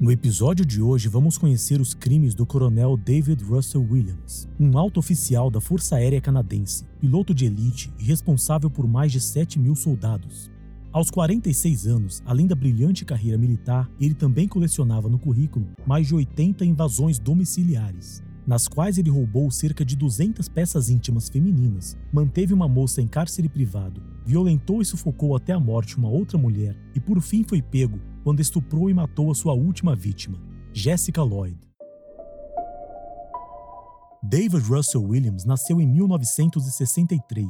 No episódio de hoje, vamos conhecer os crimes do coronel David Russell Williams, um alto oficial da Força Aérea Canadense, piloto de elite e responsável por mais de 7 mil soldados. Aos 46 anos, além da brilhante carreira militar, ele também colecionava no currículo mais de 80 invasões domiciliares, nas quais ele roubou cerca de 200 peças íntimas femininas, manteve uma moça em cárcere privado, violentou e sufocou até a morte uma outra mulher e por fim foi pego quando estuprou e matou a sua última vítima, Jessica Lloyd. David Russell Williams nasceu em 1963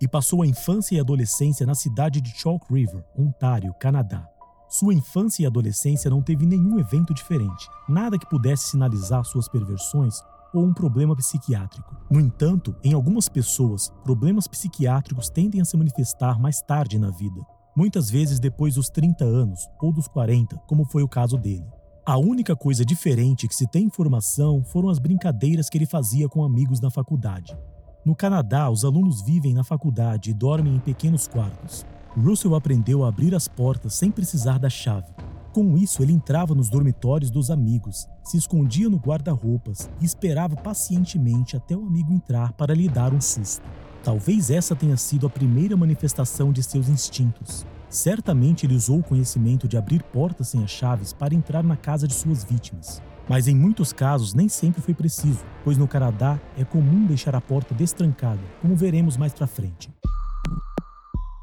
e passou a infância e adolescência na cidade de Chalk River, Ontário, Canadá. Sua infância e adolescência não teve nenhum evento diferente, nada que pudesse sinalizar suas perversões ou um problema psiquiátrico. No entanto, em algumas pessoas, problemas psiquiátricos tendem a se manifestar mais tarde na vida, muitas vezes depois dos 30 anos ou dos 40, como foi o caso dele. A única coisa diferente que se tem informação foram as brincadeiras que ele fazia com amigos na faculdade. No Canadá, os alunos vivem na faculdade e dormem em pequenos quartos. Russell aprendeu a abrir as portas sem precisar da chave. Com isso, ele entrava nos dormitórios dos amigos, se escondia no guarda-roupas e esperava pacientemente até o amigo entrar para lhe dar um susto. Talvez essa tenha sido a primeira manifestação de seus instintos. Certamente ele usou o conhecimento de abrir portas sem as chaves para entrar na casa de suas vítimas. Mas em muitos casos nem sempre foi preciso, pois no Canadá é comum deixar a porta destrancada, como veremos mais para frente.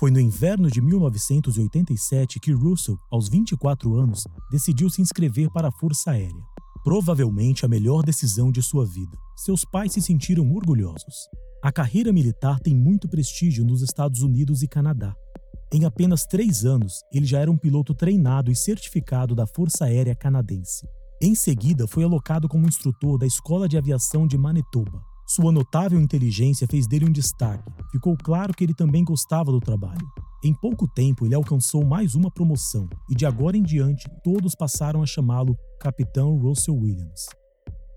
Foi no inverno de 1987 que Russell, aos 24 anos, decidiu se inscrever para a Força Aérea. Provavelmente a melhor decisão de sua vida. Seus pais se sentiram orgulhosos. A carreira militar tem muito prestígio nos Estados Unidos e Canadá. Em apenas três anos, ele já era um piloto treinado e certificado da Força Aérea Canadense. Em seguida, foi alocado como instrutor da Escola de Aviação de Manitoba. Sua notável inteligência fez dele um destaque. Ficou claro que ele também gostava do trabalho. Em pouco tempo, ele alcançou mais uma promoção e de agora em diante todos passaram a chamá-lo Capitão Russell Williams.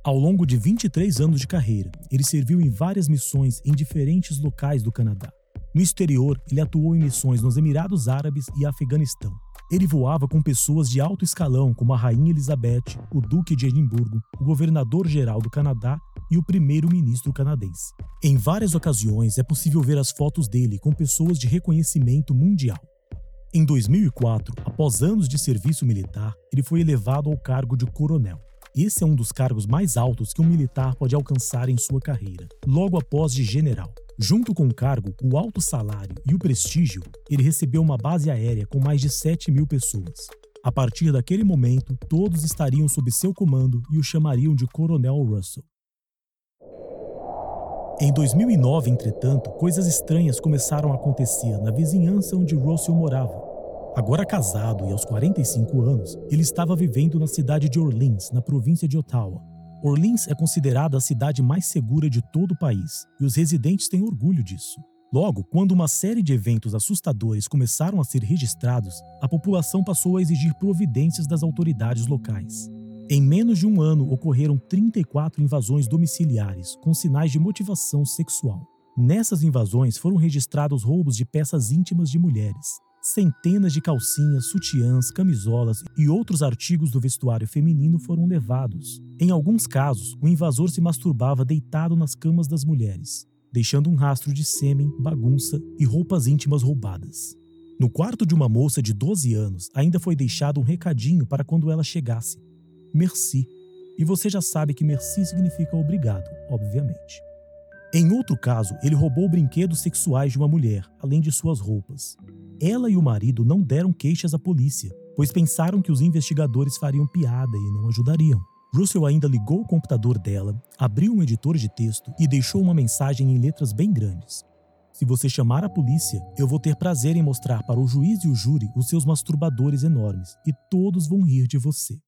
Ao longo de 23 anos de carreira, ele serviu em várias missões em diferentes locais do Canadá. No exterior, ele atuou em missões nos Emirados Árabes e Afeganistão. Ele voava com pessoas de alto escalão, como a Rainha Elizabeth, o Duque de Edimburgo, o Governador-Geral do Canadá e o Primeiro-Ministro canadense. Em várias ocasiões é possível ver as fotos dele com pessoas de reconhecimento mundial. Em 2004, após anos de serviço militar, ele foi elevado ao cargo de coronel. Esse é um dos cargos mais altos que um militar pode alcançar em sua carreira, logo após de general. Junto com o cargo, o alto salário e o prestígio, ele recebeu uma base aérea com mais de 7 mil pessoas. A partir daquele momento, todos estariam sob seu comando e o chamariam de Coronel Russell. Em 2009, entretanto, coisas estranhas começaram a acontecer na vizinhança onde Russell morava. Agora casado e aos 45 anos, ele estava vivendo na cidade de Orleans, na província de Ottawa. Orleans é considerada a cidade mais segura de todo o país e os residentes têm orgulho disso. Logo, quando uma série de eventos assustadores começaram a ser registrados, a população passou a exigir providências das autoridades locais. Em menos de um ano, ocorreram 34 invasões domiciliares com sinais de motivação sexual. Nessas invasões foram registrados roubos de peças íntimas de mulheres, Centenas de calcinhas, sutiãs, camisolas e outros artigos do vestuário feminino foram levados. Em alguns casos, o invasor se masturbava deitado nas camas das mulheres, deixando um rastro de sêmen, bagunça e roupas íntimas roubadas. No quarto de uma moça de 12 anos, ainda foi deixado um recadinho para quando ela chegasse: Merci. E você já sabe que merci significa obrigado, obviamente. Em outro caso, ele roubou brinquedos sexuais de uma mulher, além de suas roupas. Ela e o marido não deram queixas à polícia, pois pensaram que os investigadores fariam piada e não ajudariam. Russell ainda ligou o computador dela, abriu um editor de texto e deixou uma mensagem em letras bem grandes. Se você chamar a polícia, eu vou ter prazer em mostrar para o juiz e o júri os seus masturbadores enormes e todos vão rir de você.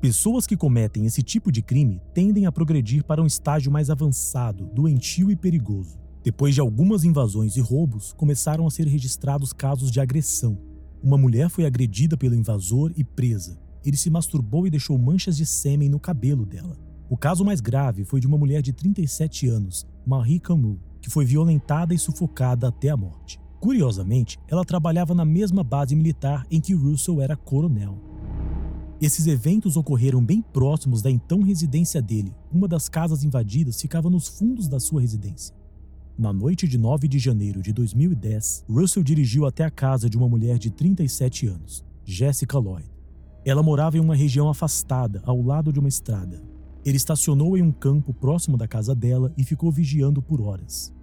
Pessoas que cometem esse tipo de crime tendem a progredir para um estágio mais avançado, doentio e perigoso. Depois de algumas invasões e roubos, começaram a ser registrados casos de agressão. Uma mulher foi agredida pelo invasor e presa. Ele se masturbou e deixou manchas de sêmen no cabelo dela. O caso mais grave foi de uma mulher de 37 anos, Marie Camus, que foi violentada e sufocada até a morte. Curiosamente, ela trabalhava na mesma base militar em que Russell era coronel. Esses eventos ocorreram bem próximos da então residência dele. Uma das casas invadidas ficava nos fundos da sua residência. Na noite de 9 de janeiro de 2010, Russell dirigiu até a casa de uma mulher de 37 anos, Jessica Lloyd. Ela morava em uma região afastada, ao lado de uma estrada. Ele estacionou em um campo próximo da casa dela e ficou vigiando por horas.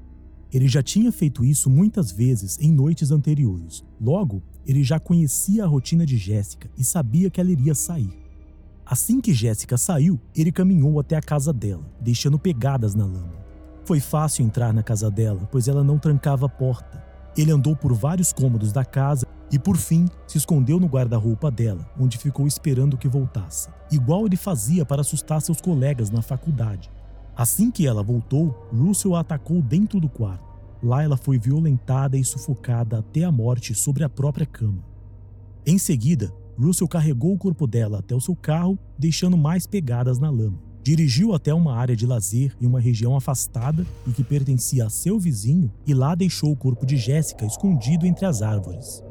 Ele já tinha feito isso muitas vezes em noites anteriores. Logo, ele já conhecia a rotina de Jéssica e sabia que ela iria sair. Assim que Jéssica saiu, ele caminhou até a casa dela, deixando pegadas na lama. Foi fácil entrar na casa dela, pois ela não trancava a porta. Ele andou por vários cômodos da casa e, por fim, se escondeu no guarda-roupa dela, onde ficou esperando que voltasse, igual ele fazia para assustar seus colegas na faculdade. Assim que ela voltou, Russell a atacou dentro do quarto. Lá ela foi violentada e sufocada até a morte sobre a própria cama. Em seguida, Russell carregou o corpo dela até o seu carro, deixando mais pegadas na lama. Dirigiu até uma área de lazer em uma região afastada e que pertencia a seu vizinho e lá deixou o corpo de Jéssica escondido entre as árvores.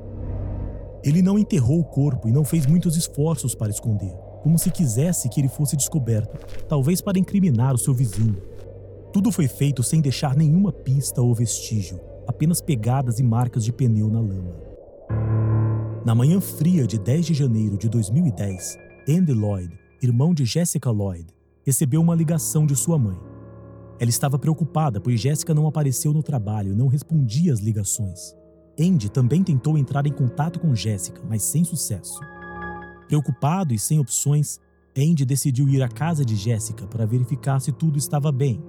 Ele não enterrou o corpo e não fez muitos esforços para esconder como se quisesse que ele fosse descoberto, talvez para incriminar o seu vizinho. Tudo foi feito sem deixar nenhuma pista ou vestígio, apenas pegadas e marcas de pneu na lama. Na manhã fria de 10 de janeiro de 2010, Andy Lloyd, irmão de Jessica Lloyd, recebeu uma ligação de sua mãe. Ela estava preocupada, pois Jessica não apareceu no trabalho e não respondia às ligações. Andy também tentou entrar em contato com Jessica, mas sem sucesso. Preocupado e sem opções, Andy decidiu ir à casa de Jessica para verificar se tudo estava bem.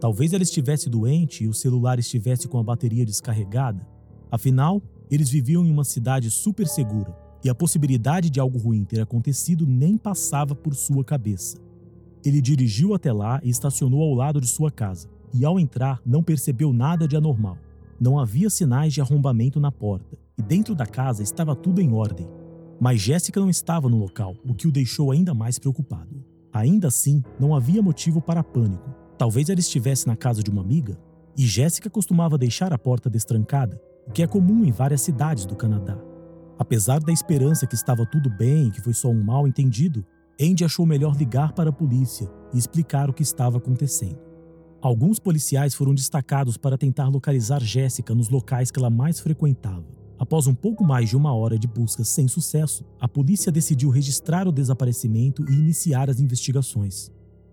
Talvez ela estivesse doente e o celular estivesse com a bateria descarregada. Afinal, eles viviam em uma cidade super segura e a possibilidade de algo ruim ter acontecido nem passava por sua cabeça. Ele dirigiu até lá e estacionou ao lado de sua casa, e ao entrar não percebeu nada de anormal. Não havia sinais de arrombamento na porta, e dentro da casa estava tudo em ordem. Mas Jéssica não estava no local, o que o deixou ainda mais preocupado. Ainda assim, não havia motivo para pânico. Talvez ela estivesse na casa de uma amiga, e Jéssica costumava deixar a porta destrancada, o que é comum em várias cidades do Canadá. Apesar da esperança que estava tudo bem e que foi só um mal entendido, Andy achou melhor ligar para a polícia e explicar o que estava acontecendo. Alguns policiais foram destacados para tentar localizar Jéssica nos locais que ela mais frequentava. Após um pouco mais de uma hora de busca sem sucesso, a polícia decidiu registrar o desaparecimento e iniciar as investigações.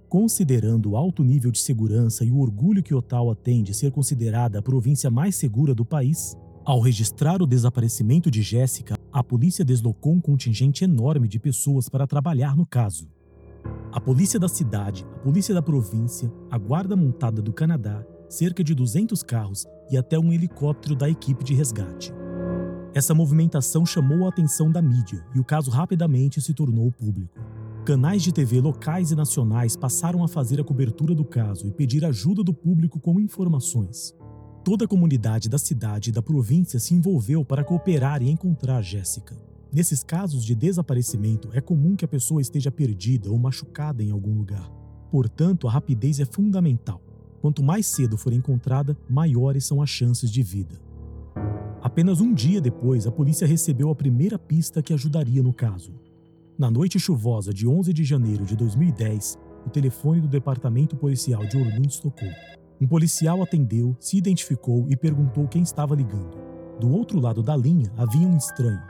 Considerando o alto nível de segurança e o orgulho que Ottawa tem de ser considerada a província mais segura do país, ao registrar o desaparecimento de Jéssica, a polícia deslocou um contingente enorme de pessoas para trabalhar no caso. A polícia da cidade, a polícia da província, a guarda montada do Canadá, cerca de 200 carros e até um helicóptero da equipe de resgate. Essa movimentação chamou a atenção da mídia e o caso rapidamente se tornou público. Canais de TV locais e nacionais passaram a fazer a cobertura do caso e pedir ajuda do público com informações. Toda a comunidade da cidade e da província se envolveu para cooperar e encontrar Jéssica. Nesses casos de desaparecimento, é comum que a pessoa esteja perdida ou machucada em algum lugar. Portanto, a rapidez é fundamental. Quanto mais cedo for encontrada, maiores são as chances de vida. Apenas um dia depois, a polícia recebeu a primeira pista que ajudaria no caso. Na noite chuvosa de 11 de janeiro de 2010, o telefone do departamento policial de Orleans tocou. Um policial atendeu, se identificou e perguntou quem estava ligando. Do outro lado da linha havia um estranho.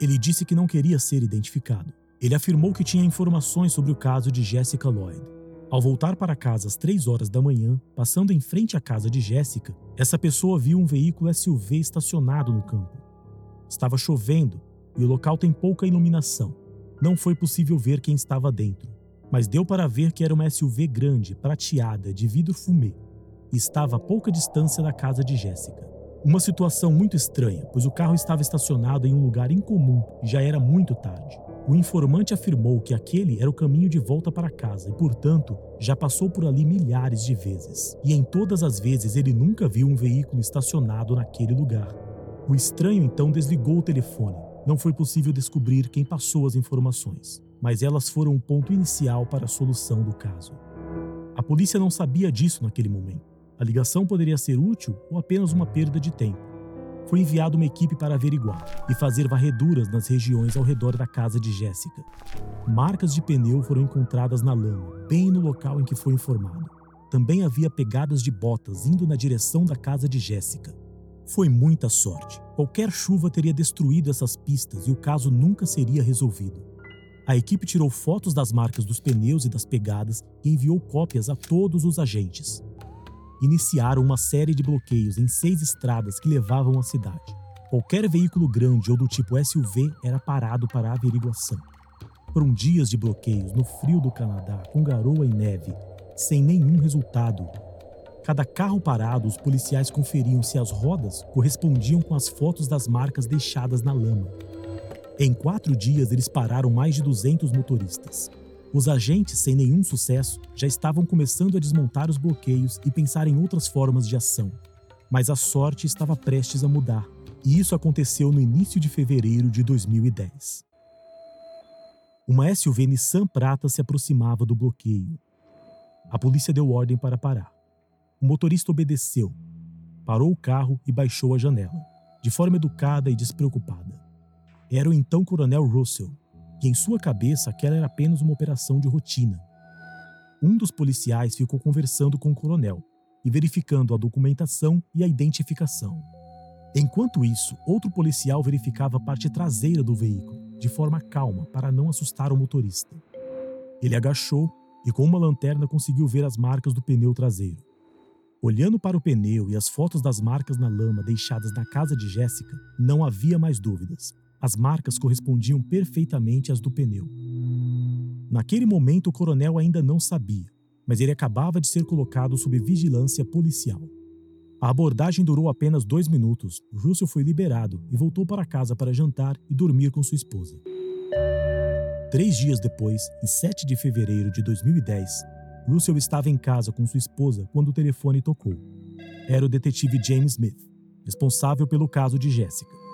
Ele disse que não queria ser identificado. Ele afirmou que tinha informações sobre o caso de Jessica Lloyd. Ao voltar para casa às 3 horas da manhã, passando em frente à casa de Jéssica, essa pessoa viu um veículo SUV estacionado no campo. Estava chovendo e o local tem pouca iluminação. Não foi possível ver quem estava dentro, mas deu para ver que era uma SUV grande, prateada, de vidro fumê, e estava a pouca distância da casa de Jéssica. Uma situação muito estranha, pois o carro estava estacionado em um lugar incomum e já era muito tarde. O informante afirmou que aquele era o caminho de volta para casa e, portanto, já passou por ali milhares de vezes. E em todas as vezes ele nunca viu um veículo estacionado naquele lugar. O estranho então desligou o telefone. Não foi possível descobrir quem passou as informações, mas elas foram o ponto inicial para a solução do caso. A polícia não sabia disso naquele momento. A ligação poderia ser útil ou apenas uma perda de tempo. foi enviada uma equipe para averiguar e fazer varreduras nas regiões ao redor da casa de Jéssica. Marcas de pneu foram encontradas na lama, bem no local em que foi informado. Também havia pegadas de botas indo na direção da casa de Jéssica. Foi muita sorte. Qualquer chuva teria destruído essas pistas e o caso nunca seria resolvido. A equipe tirou fotos das marcas dos pneus e das pegadas e enviou cópias a todos os agentes. Iniciaram uma série de bloqueios em seis estradas que levavam à cidade. Qualquer veículo grande ou do tipo SUV era parado para averiguação. Foram dias de bloqueios no frio do Canadá, com garoa e neve, sem nenhum resultado. Cada carro parado, os policiais conferiam se as rodas correspondiam com as fotos das marcas deixadas na lama. Em quatro dias, eles pararam mais de 200 motoristas. Os agentes, sem nenhum sucesso, já estavam começando a desmontar os bloqueios e pensar em outras formas de ação. Mas a sorte estava prestes a mudar, e isso aconteceu no início de fevereiro de 2010. Uma SUV Nissan Prata se aproximava do bloqueio. A polícia deu ordem para parar. O motorista obedeceu, parou o carro e baixou a janela, de forma educada e despreocupada era o então Coronel Russell, e em sua cabeça aquela era apenas uma operação de rotina. Um dos policiais ficou conversando com o coronel e verificando a documentação e a identificação. Enquanto isso, outro policial verificava a parte traseira do veículo, de forma calma, para não assustar o motorista. Ele agachou e, com uma lanterna, conseguiu ver as marcas do pneu traseiro. Olhando para o pneu e as fotos das marcas na lama deixadas na casa de Jéssica, não havia mais dúvidas. As marcas correspondiam perfeitamente às do pneu. Naquele momento, o coronel ainda não sabia, mas ele acabava de ser colocado sob vigilância policial. A abordagem durou apenas dois minutos. Russell foi liberado e voltou para casa para jantar e dormir com sua esposa. Três dias depois, em 7 de fevereiro de 2010, Russell estava em casa com sua esposa quando o telefone tocou. Era o detetive James Smith, responsável pelo caso de Jessica.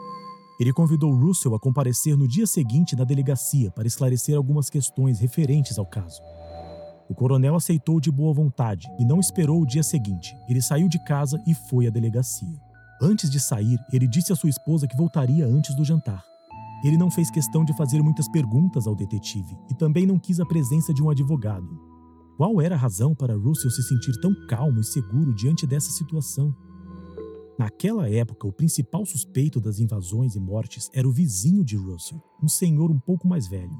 Ele convidou Russell a comparecer no dia seguinte na delegacia para esclarecer algumas questões referentes ao caso. O coronel aceitou de boa vontade e não esperou o dia seguinte. Ele saiu de casa e foi à delegacia. Antes de sair, ele disse à sua esposa que voltaria antes do jantar. Ele não fez questão de fazer muitas perguntas ao detetive e também não quis a presença de um advogado. Qual era a razão para Russell se sentir tão calmo e seguro diante dessa situação? Naquela época, o principal suspeito das invasões e mortes era o vizinho de Russell, um senhor um pouco mais velho.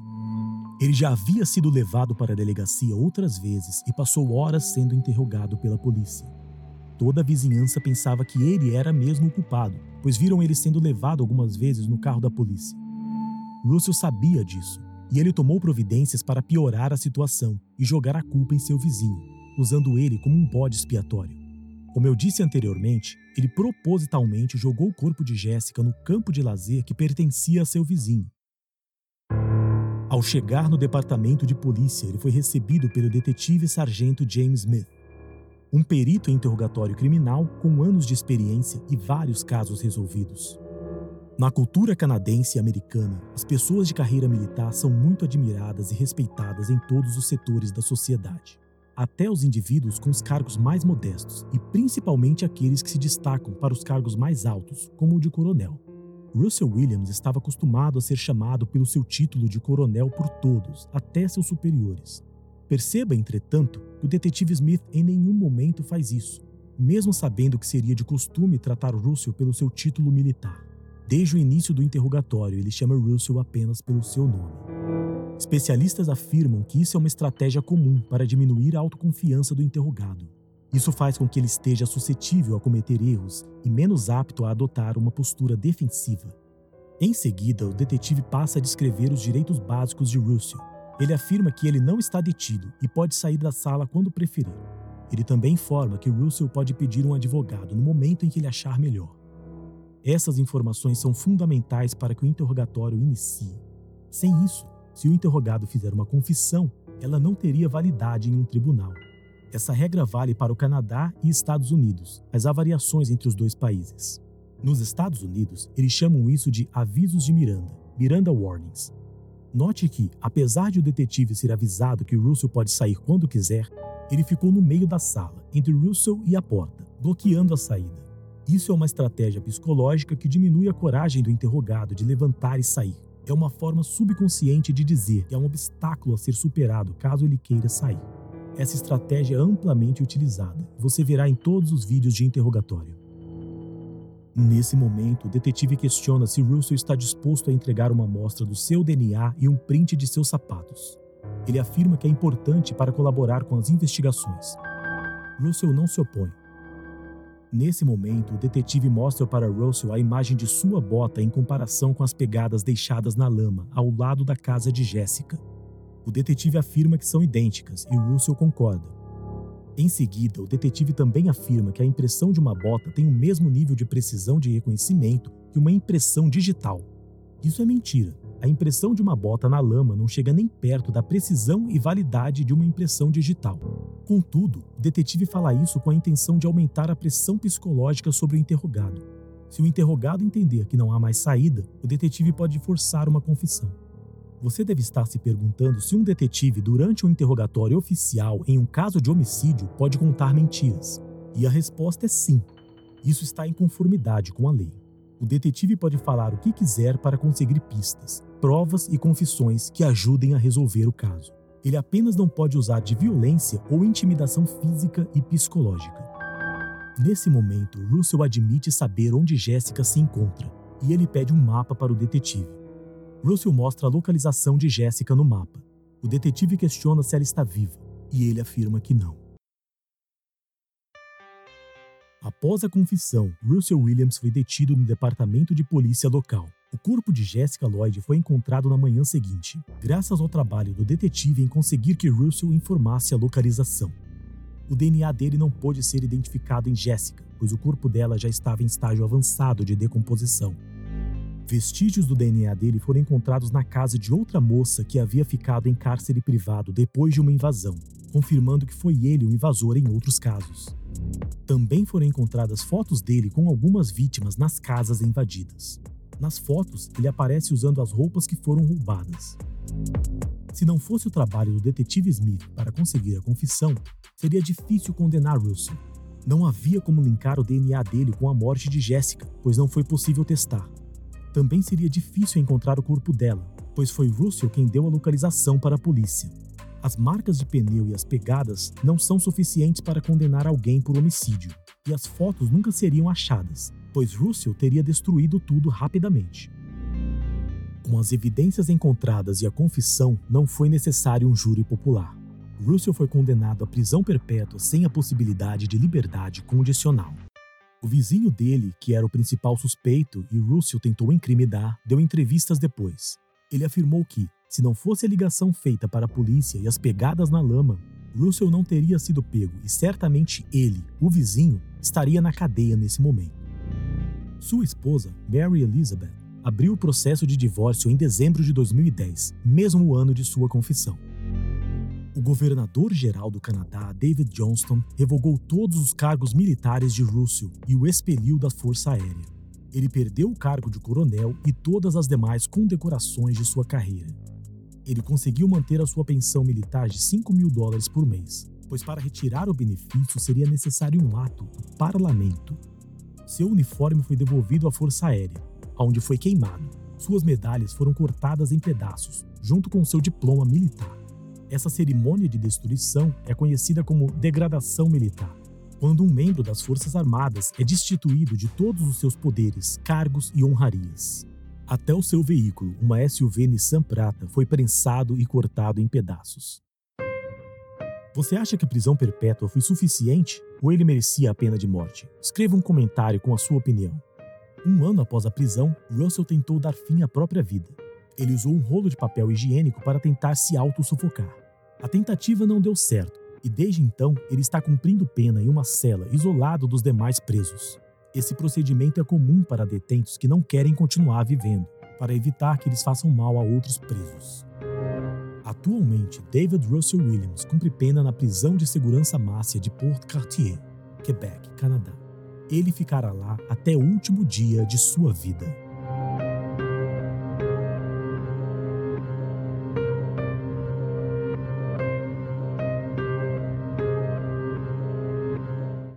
Ele já havia sido levado para a delegacia outras vezes e passou horas sendo interrogado pela polícia. Toda a vizinhança pensava que ele era mesmo o culpado, pois viram ele sendo levado algumas vezes no carro da polícia. Russell sabia disso e ele tomou providências para piorar a situação e jogar a culpa em seu vizinho, usando ele como um bode expiatório. Como eu disse anteriormente, ele propositalmente jogou o corpo de Jéssica no campo de lazer que pertencia a seu vizinho. Ao chegar no departamento de polícia, ele foi recebido pelo detetive sargento James Smith, um perito em interrogatório criminal com anos de experiência e vários casos resolvidos. Na cultura canadense e americana, as pessoas de carreira militar são muito admiradas e respeitadas em todos os setores da sociedade até os indivíduos com os cargos mais modestos e principalmente aqueles que se destacam para os cargos mais altos, como o de coronel. Russell Williams estava acostumado a ser chamado pelo seu título de coronel por todos, até seus superiores. Perceba, entretanto, que o detetive Smith em nenhum momento faz isso, mesmo sabendo que seria de costume tratar Russell pelo seu título militar. Desde o início do interrogatório, ele chama Russell apenas pelo seu nome. Especialistas afirmam que isso é uma estratégia comum para diminuir a autoconfiança do interrogado. Isso faz com que ele esteja suscetível a cometer erros e menos apto a adotar uma postura defensiva. Em seguida, o detetive passa a descrever os direitos básicos de Russell. Ele afirma que ele não está detido e pode sair da sala quando preferir. Ele também informa que Russell pode pedir um advogado no momento em que ele achar melhor. Essas informações são fundamentais para que o interrogatório inicie. Sem isso, se o interrogado fizer uma confissão, ela não teria validade em um tribunal. Essa regra vale para o Canadá e Estados Unidos, mas há variações entre os dois países. Nos Estados Unidos, eles chamam isso de avisos de Miranda, Miranda Warnings. Note que, apesar de o detetive ser avisado que Russell pode sair quando quiser, ele ficou no meio da sala, entre Russell e a porta, bloqueando a saída. Isso é uma estratégia psicológica que diminui a coragem do interrogado de levantar e sair. É uma forma subconsciente de dizer que é um obstáculo a ser superado caso ele queira sair. Essa estratégia é amplamente utilizada você verá em todos os vídeos de interrogatório. Nesse momento, o detetive questiona se Russell está disposto a entregar uma amostra do seu DNA e um print de seus sapatos. Ele afirma que é importante para colaborar com as investigações. Russell não se opõe, Nesse momento, o detetive mostra para Russell a imagem de sua bota em comparação com as pegadas deixadas na lama ao lado da casa de Jessica. O detetive afirma que são idênticas e Russell concorda. Em seguida, o detetive também afirma que a impressão de uma bota tem o mesmo nível de precisão de reconhecimento que uma impressão digital. Isso é mentira. A impressão de uma bota na lama não chega nem perto da precisão e validade de uma impressão digital. Contudo, o detetive fala isso com a intenção de aumentar a pressão psicológica sobre o interrogado. Se o interrogado entender que não há mais saída, o detetive pode forçar uma confissão. Você deve estar se perguntando se um detetive, durante um interrogatório oficial em um caso de homicídio, pode contar mentiras. E a resposta é sim. Isso está em conformidade com a lei. O detetive pode falar o que quiser para conseguir pistas, provas e confissões que ajudem a resolver o caso. Ele apenas não pode usar de violência ou intimidação física e psicológica. Nesse momento, Russell admite saber onde Jéssica se encontra e ele pede um mapa para o detetive. Russell mostra a localização de Jéssica no mapa. O detetive questiona se ela está viva e ele afirma que não. Após a confissão, Russell Williams foi detido no departamento de polícia local. O corpo de Jessica Lloyd foi encontrado na manhã seguinte, graças ao trabalho do detetive em conseguir que Russell informasse a localização. O DNA dele não pôde ser identificado em Jessica, pois o corpo dela já estava em estágio avançado de decomposição. Vestígios do DNA dele foram encontrados na casa de outra moça que havia ficado em cárcere privado depois de uma invasão, confirmando que foi ele o invasor em outros casos. Também foram encontradas fotos dele com algumas vítimas nas casas invadidas. Nas fotos, ele aparece usando as roupas que foram roubadas. Se não fosse o trabalho do detetive Smith para conseguir a confissão, seria difícil condenar Russell. Não havia como linkar o DNA dele com a morte de Jessica, pois não foi possível testar. Também seria difícil encontrar o corpo dela, pois foi Russell quem deu a localização para a polícia. As marcas de pneu e as pegadas não são suficientes para condenar alguém por homicídio, e as fotos nunca seriam achadas, pois Russell teria destruído tudo rapidamente. Com as evidências encontradas e a confissão, não foi necessário um júri popular. Russell foi condenado à prisão perpétua sem a possibilidade de liberdade condicional. O vizinho dele, que era o principal suspeito e Russell tentou incriminar, deu entrevistas depois. Ele afirmou que, se não fosse a ligação feita para a polícia e as pegadas na lama, Russell não teria sido pego e certamente ele, o vizinho, estaria na cadeia nesse momento. Sua esposa, Mary Elizabeth, abriu o processo de divórcio em dezembro de 2010, mesmo ano de sua confissão. O governador-geral do Canadá, David Johnston, revogou todos os cargos militares de Russell e o expeliu da Força Aérea. Ele perdeu o cargo de coronel e todas as demais condecorações de sua carreira ele conseguiu manter a sua pensão militar de 5 mil dólares por mês, pois para retirar o benefício seria necessário um ato do parlamento. Seu uniforme foi devolvido à Força Aérea, onde foi queimado. Suas medalhas foram cortadas em pedaços, junto com seu diploma militar. Essa cerimônia de destruição é conhecida como degradação militar, quando um membro das Forças Armadas é destituído de todos os seus poderes, cargos e honrarias. Até o seu veículo, uma SUV Nissan Prata, foi prensado e cortado em pedaços. Você acha que a prisão perpétua foi suficiente ou ele merecia a pena de morte? Escreva um comentário com a sua opinião. Um ano após a prisão, Russell tentou dar fim à própria vida. Ele usou um rolo de papel higiênico para tentar se auto-sufocar. A tentativa não deu certo e desde então ele está cumprindo pena em uma cela isolado dos demais presos. Esse procedimento é comum para detentos que não querem continuar vivendo, para evitar que eles façam mal a outros presos. Atualmente, David Russell Williams cumpre pena na prisão de segurança máxima de Port Cartier, Quebec, Canadá. Ele ficará lá até o último dia de sua vida.